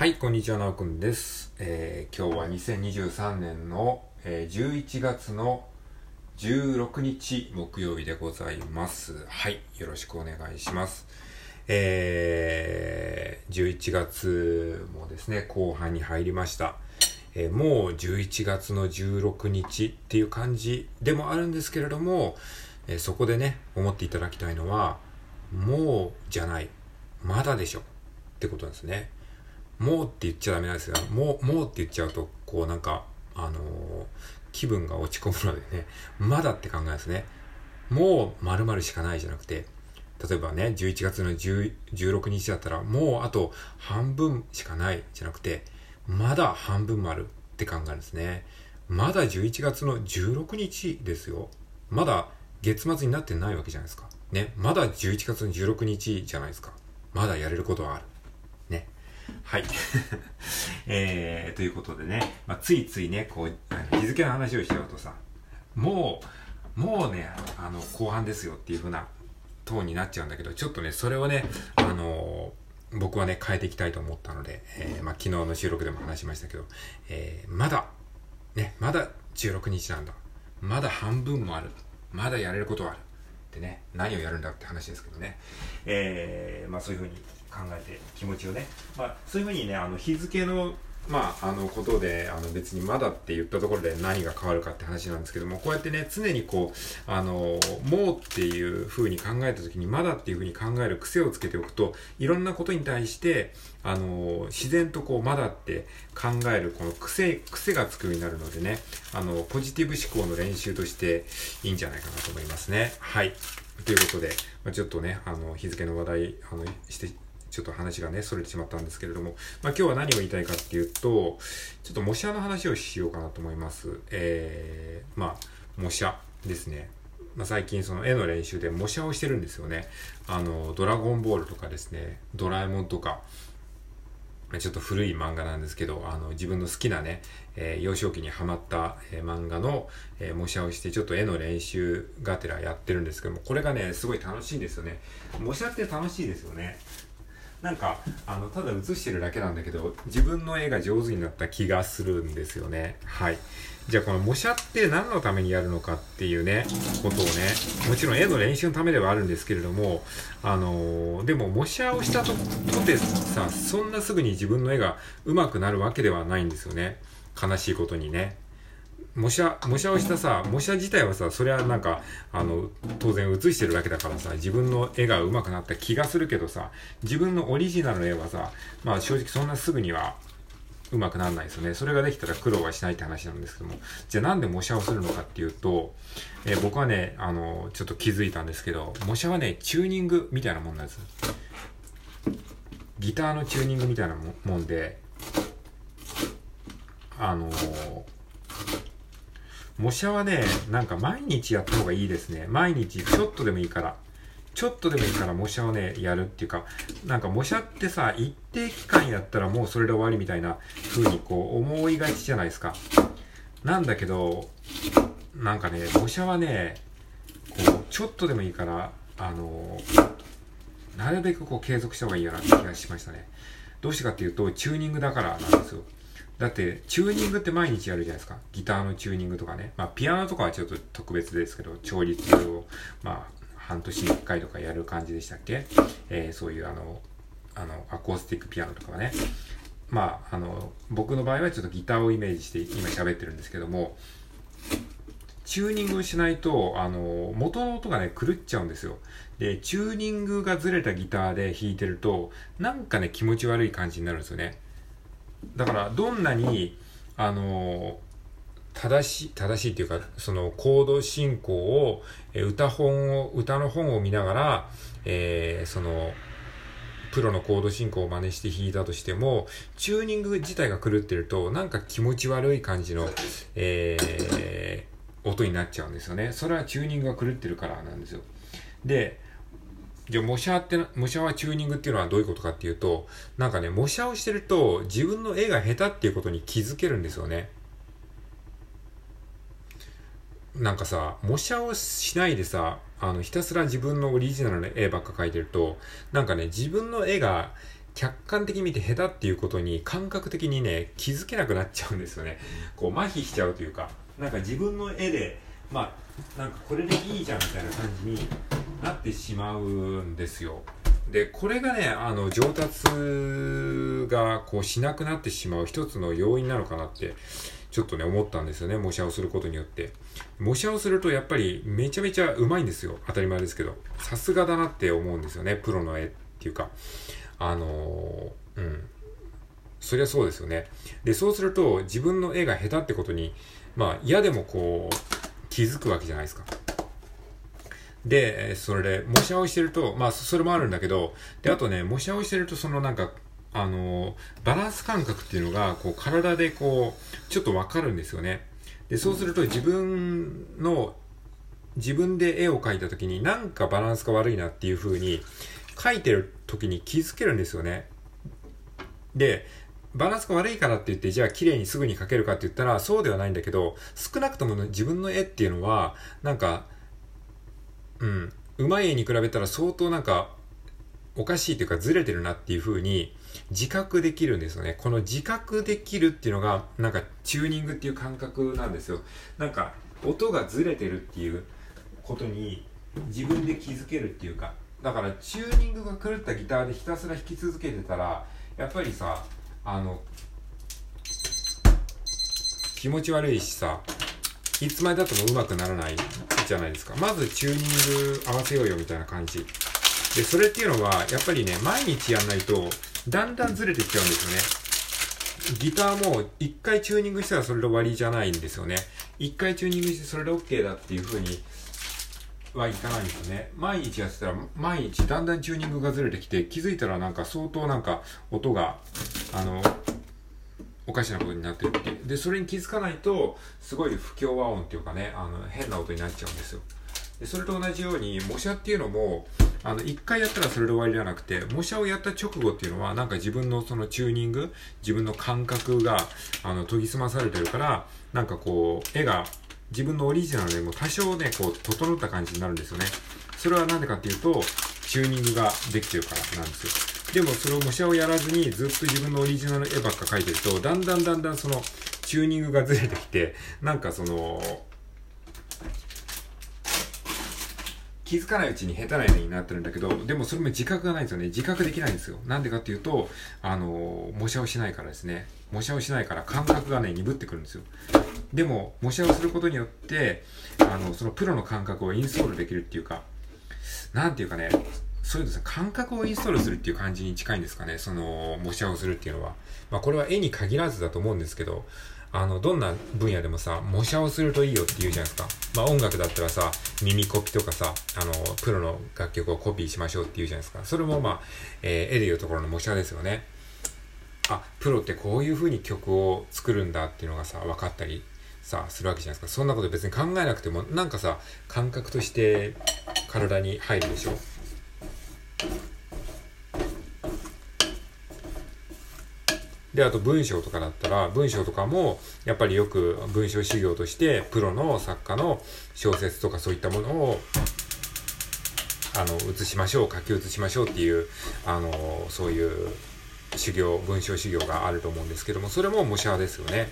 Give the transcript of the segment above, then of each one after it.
はい、こんにちは、なおくんです。えー今日は2023年の、えー11月の16日木曜日でございます。はい、よろしくお願いします。えー11月もですね、後半に入りました。えーもう11月の16日っていう感じでもあるんですけれども、えそこでね、思っていただきたいのは、もうじゃない、まだでしょってことなんですね。もうって言っちゃダメなんですよ。もう、もうって言っちゃうと、こうなんか、あのー気分が落ち込むのでね、まだって考えですね。もう〇〇しかないじゃなくて、例えばね、11月の10 16日だったら、もうあと半分しかないじゃなくて、まだ半分丸って考えるんですね。まだ11月の16日ですよ。まだ月末になってないわけじゃないですか。ね。まだ11月の16日じゃないですか。まだやれることはある。はい。えー、ということでね、まあ、ついついね、こう、日付の話をしちゃうとさ、もう、もうね、あの、後半ですよっていう風なトーンになっちゃうんだけど、ちょっとね、それをね、あのー僕はね、変えていきたいと思ったので、えーまあ、昨日の収録でも話しましたけど、えーまだ、ね、まだ16日なんだ。まだ半分もある。まだやれることはある。ってね、何をやるんだって話ですけどね。えーまあそういうふうに考えて気持ちをね、まあそういうふうにね、あの日付の、まああのことで、あの別にまだって言ったところで何が変わるかって話なんですけども、こうやってね、常にこう、あの、もうっていうふうに考えた時に、まだっていうふうに考える癖をつけておくと、いろんなことに対して、あの、自然とこう、まだって考える、この癖、癖がつくようになるのでね、あの、ポジティブ思考の練習としていいんじゃないかなと思いますね。はい。ということで、まあ、ちょっとね、あの、日付の話題、あの、して、ちょっと話がね、それてしまったんですけれども、まあ、今日は何を言いたいかっていうと、ちょっと模写の話をしようかなと思います。えー、まあ、模写ですね。まあ、最近その絵の練習で模写をしてるんですよね。あの、ドラゴンボールとかですね、ドラえもんとか、ちょっと古い漫画なんですけど、あの、自分の好きなね、えー幼少期にハマった、えー漫画の、えー模写をして、ちょっと絵の練習がてらやってるんですけども、これがね、すごい楽しいんですよね。模写って楽しいですよね。なんか、あの、ただ写してるだけなんだけど、自分の絵が上手になった気がするんですよね。はい。じゃあこの模写って何のためにやるのかっていうね、ことをね、もちろん絵の練習のためではあるんですけれども、あのーでも模写をしたととてさ、そんなすぐに自分の絵が上手くなるわけではないんですよね。悲しいことにね。模写、模写をしたさ、模写自体はさ、それはなんか、あの、当然写してるだけだからさ、自分の絵が上手くなった気がするけどさ、自分のオリジナルの絵はさ、まあ正直そんなすぐには上手くならないですよね。それができたら苦労はしないって話なんですけども。じゃあなんで模写をするのかっていうと、えー僕はね、あの、ちょっと気づいたんですけど、模写はね、チューニングみたいなもんなんです。ギターのチューニングみたいなももんで、あの模写はね、なんか毎日やった方がいいですね。毎日ちょっとでもいいから。ちょっとでもいいから模写をね、やるっていうか、なんか模写ってさ、一定期間やったらもうそれで終わりみたいな風にこう思いがちじゃないですか。なんだけど、なんかね、模写はね、こう、ちょっとでもいいから、あのなるべくこう継続した方がいいような気がしましたね。どうしてかっていうと、チューニングだからなんですよ。だって、チューニングって毎日やるじゃないですか。ギターのチューニングとかね。まあ、ピアノとかはちょっと特別ですけど、調律を、まあ、半年に1回とかやる感じでしたっけ？えーそういうあの、あの、アコースティックピアノとかはね。まあ、あの、僕の場合はちょっとギターをイメージして今喋ってるんですけども、チューニングをしないと、あの、元の音がね、狂っちゃうんですよ。で、チューニングがずれたギターで弾いてると、なんかね、気持ち悪い感じになるんですよね。だから、どんなに、あの、正しい、正しいっていうか、その、コード進行を、え歌本を、歌の本を見ながら、えーその、プロのコード進行を真似して弾いたとしても、チューニング自体が狂ってると、なんか気持ち悪い感じの、えー音になっちゃうんですよね。それはチューニングが狂ってるからなんですよ。で、じゃあ模写って、模写はチューニングっていうのはどういうことかっていうと、なんかね、模写をしてると自分の絵が下手っていうことに気づけるんですよね。なんかさ、模写をしないでさ、あの、ひたすら自分のオリジナルの絵ばっか描いてると、なんかね、自分の絵が客観的に見て下手っていうことに感覚的にね、気づけなくなっちゃうんですよね。こう、麻痺しちゃうというか、なんか自分の絵で、まあ、なんかこれでいいじゃんみたいな感じになってしまうんですよ。で、これがね、あの、上達がこうしなくなってしまう一つの要因なのかなって、ちょっとね、思ったんですよね。模写をすることによって。模写をするとやっぱりめちゃめちゃうまいんですよ。当たり前ですけど。さすがだなって思うんですよね。プロの絵っていうか。あのー、うん。そりゃそうですよね。で、そうすると自分の絵が下手ってことに、まあ嫌でもこう、気づくわけじゃないですか。で、それで、模写をしてると、まあ、それもあるんだけど、で、あとね、模写をしてると、そのなんか、あの、バランス感覚っていうのが、こう、体でこう、ちょっとわかるんですよね。で、そうすると自分の、自分で絵を描いた時になんかバランスが悪いなっていう風に、描いてる時に気づけるんですよね。で、バランスが悪いからって言って、じゃあ綺麗にすぐに描けるかって言ったら、そうではないんだけど、少なくとも自分の絵っていうのは、なんか、うん、うまい絵に比べたら相当なんか、おかしいというかずれてるなっていう風に自覚できるんですよね。この自覚できるっていうのが、なんかチューニングっていう感覚なんですよ。なんか、音がずれてるっていうことに自分で気づけるっていうか、だからチューニングが狂ったギターでひたすら弾き続けてたら、やっぱりさ、あの、気持ち悪いしさ、いつまでだっても上手くならないじゃないですか。まずチューニング合わせようよみたいな感じ。で、それっていうのは、やっぱりね、毎日やんないと、だんだんずれてきちゃうんですよね。ギターも一回チューニングしたらそれで終わりじゃないんですよね。一回チューニングしてそれで OK だっていう風にはいかないんですよね。毎日やってたら、毎日だんだんチューニングがずれてきて、気づいたらなんか相当なんか音が、あの、おかしなことになってるっていう。で、それに気づかないと、すごい不協和音っていうかね、あの、変な音になっちゃうんですよ。で、それと同じように、模写っていうのも、あの、一回やったらそれで終わりじゃなくて、模写をやった直後っていうのは、なんか自分のそのチューニング、自分の感覚が、あの、研ぎ澄まされてるから、なんかこう、絵が自分のオリジナルでも多少ね、こう、整った感じになるんですよね。それはなんでかっていうと、チューニングができてるからなんですよ。でもそれを模写をやらずにずっと自分のオリジナル絵ばっか描いてると、だんだんだんだんそのチューニングがずれてきて、なんかその、気づかないうちに下手な絵になってるんだけど、でもそれも自覚がないんですよね。自覚できないんですよ。なんでかっていうと、あの、模写をしないからですね。模写をしないから感覚がね、鈍ってくるんですよ。でも、模写をすることによって、あの、そのプロの感覚をインストールできるっていうか、なんていうかね、そういうですね、感覚をインストールするっていう感じに近いんですかね、その、模写をするっていうのは。まあ、これは絵に限らずだと思うんですけど、あの、どんな分野でもさ、模写をするといいよって言うじゃないですか。まあ音楽だったらさ、耳コピとかさ、あの、プロの楽曲をコピーしましょうって言うじゃないですか。それもまあ、えー、絵で言うところの模写ですよね。あ、プロってこういう風に曲を作るんだっていうのがさ、分かったりさ、するわけじゃないですか。そんなこと別に考えなくても、なんかさ、感覚として体に入るでしょ。で、あと文章とかだったら、文章とかも、やっぱりよく文章修行として、プロの作家の小説とかそういったものを、あの、写しましょう、書き写しましょうっていう、あの、そういう修行、文章修行があると思うんですけども、それも模写ですよね。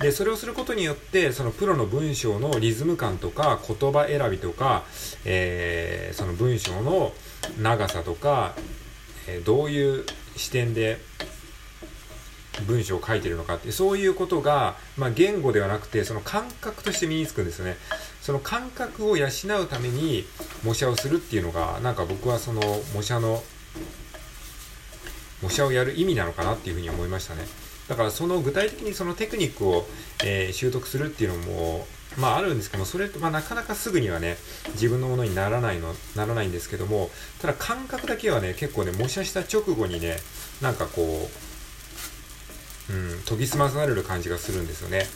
で、それをすることによって、そのプロの文章のリズム感とか、言葉選びとか、えー、その文章の長さとか、えー、どういう視点で文章を書いてるのかってそういうことが、まあ、言語ではなくてその感覚として身につくんですよね。その感覚を養うために模写をするっていうのがなんか僕はその模写の模写をやる意味なのかなっていうふうに思いましたね。だからその具体的にそのテクニックを、えー、習得するっていうのもまああるんですけども、それって、まあなかなかすぐにはね、自分のものにならないの、ならないんですけども、ただ感覚だけはね、結構ね、模写した直後にね、なんかこう、うん、研ぎ澄まされる感じがするんですよね。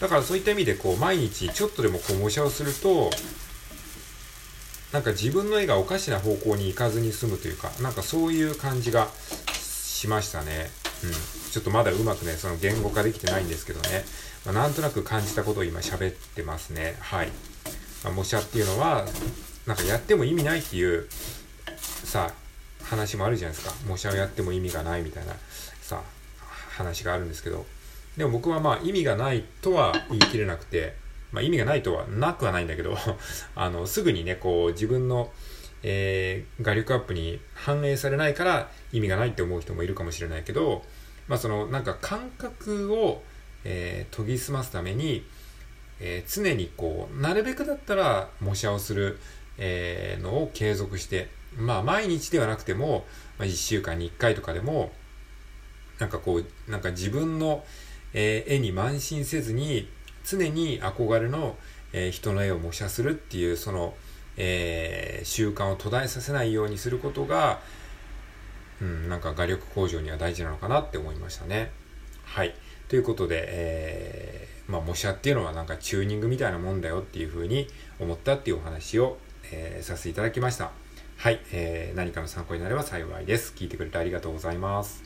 だからそういった意味でこう毎日ちょっとでもこう模写をするとなんか自分の絵がおかしな方向に行かずに済むというかなんかそういう感じがしましたね。うん、ちょっとまだうまくねその言語化できてないんですけどね、まあ、なんとなく感じたことを今喋ってますね。はい。まあ、模写っていうのはなんかやっても意味ないっていうさ話もあるじゃないですか模写をやっても意味がないみたいなさ話があるんですけどでも僕はまあ意味がないとは言い切れなくて、まあ、意味がないとはなくはないんだけど あのすぐにねこう自分の、えー、画力アップに反映されないから意味がないって思う人もいるかもしれないけど、まあ、そのなんか感覚を、えー、研ぎ澄ますために、えー、常にこうなるべくだったら模写をする、えー、のを継続してまあ毎日ではなくても、まあ、1週間に1回とかでもなんかこうなんか自分の、えー、絵に慢心せずに常に憧れの、えー、人の絵を模写するっていうその、えー、習慣を途絶えさせないようにすることが、うん、なんか画力向上には大事なのかなって思いましたね。はい。ということで、えー、まあ模写っていうのはなんかチューニングみたいなもんだよっていうふうに思ったっていうお話を、えー、させていただきました。はい、えー、何かの参考になれば幸いです。聞いてくれてありがとうございます。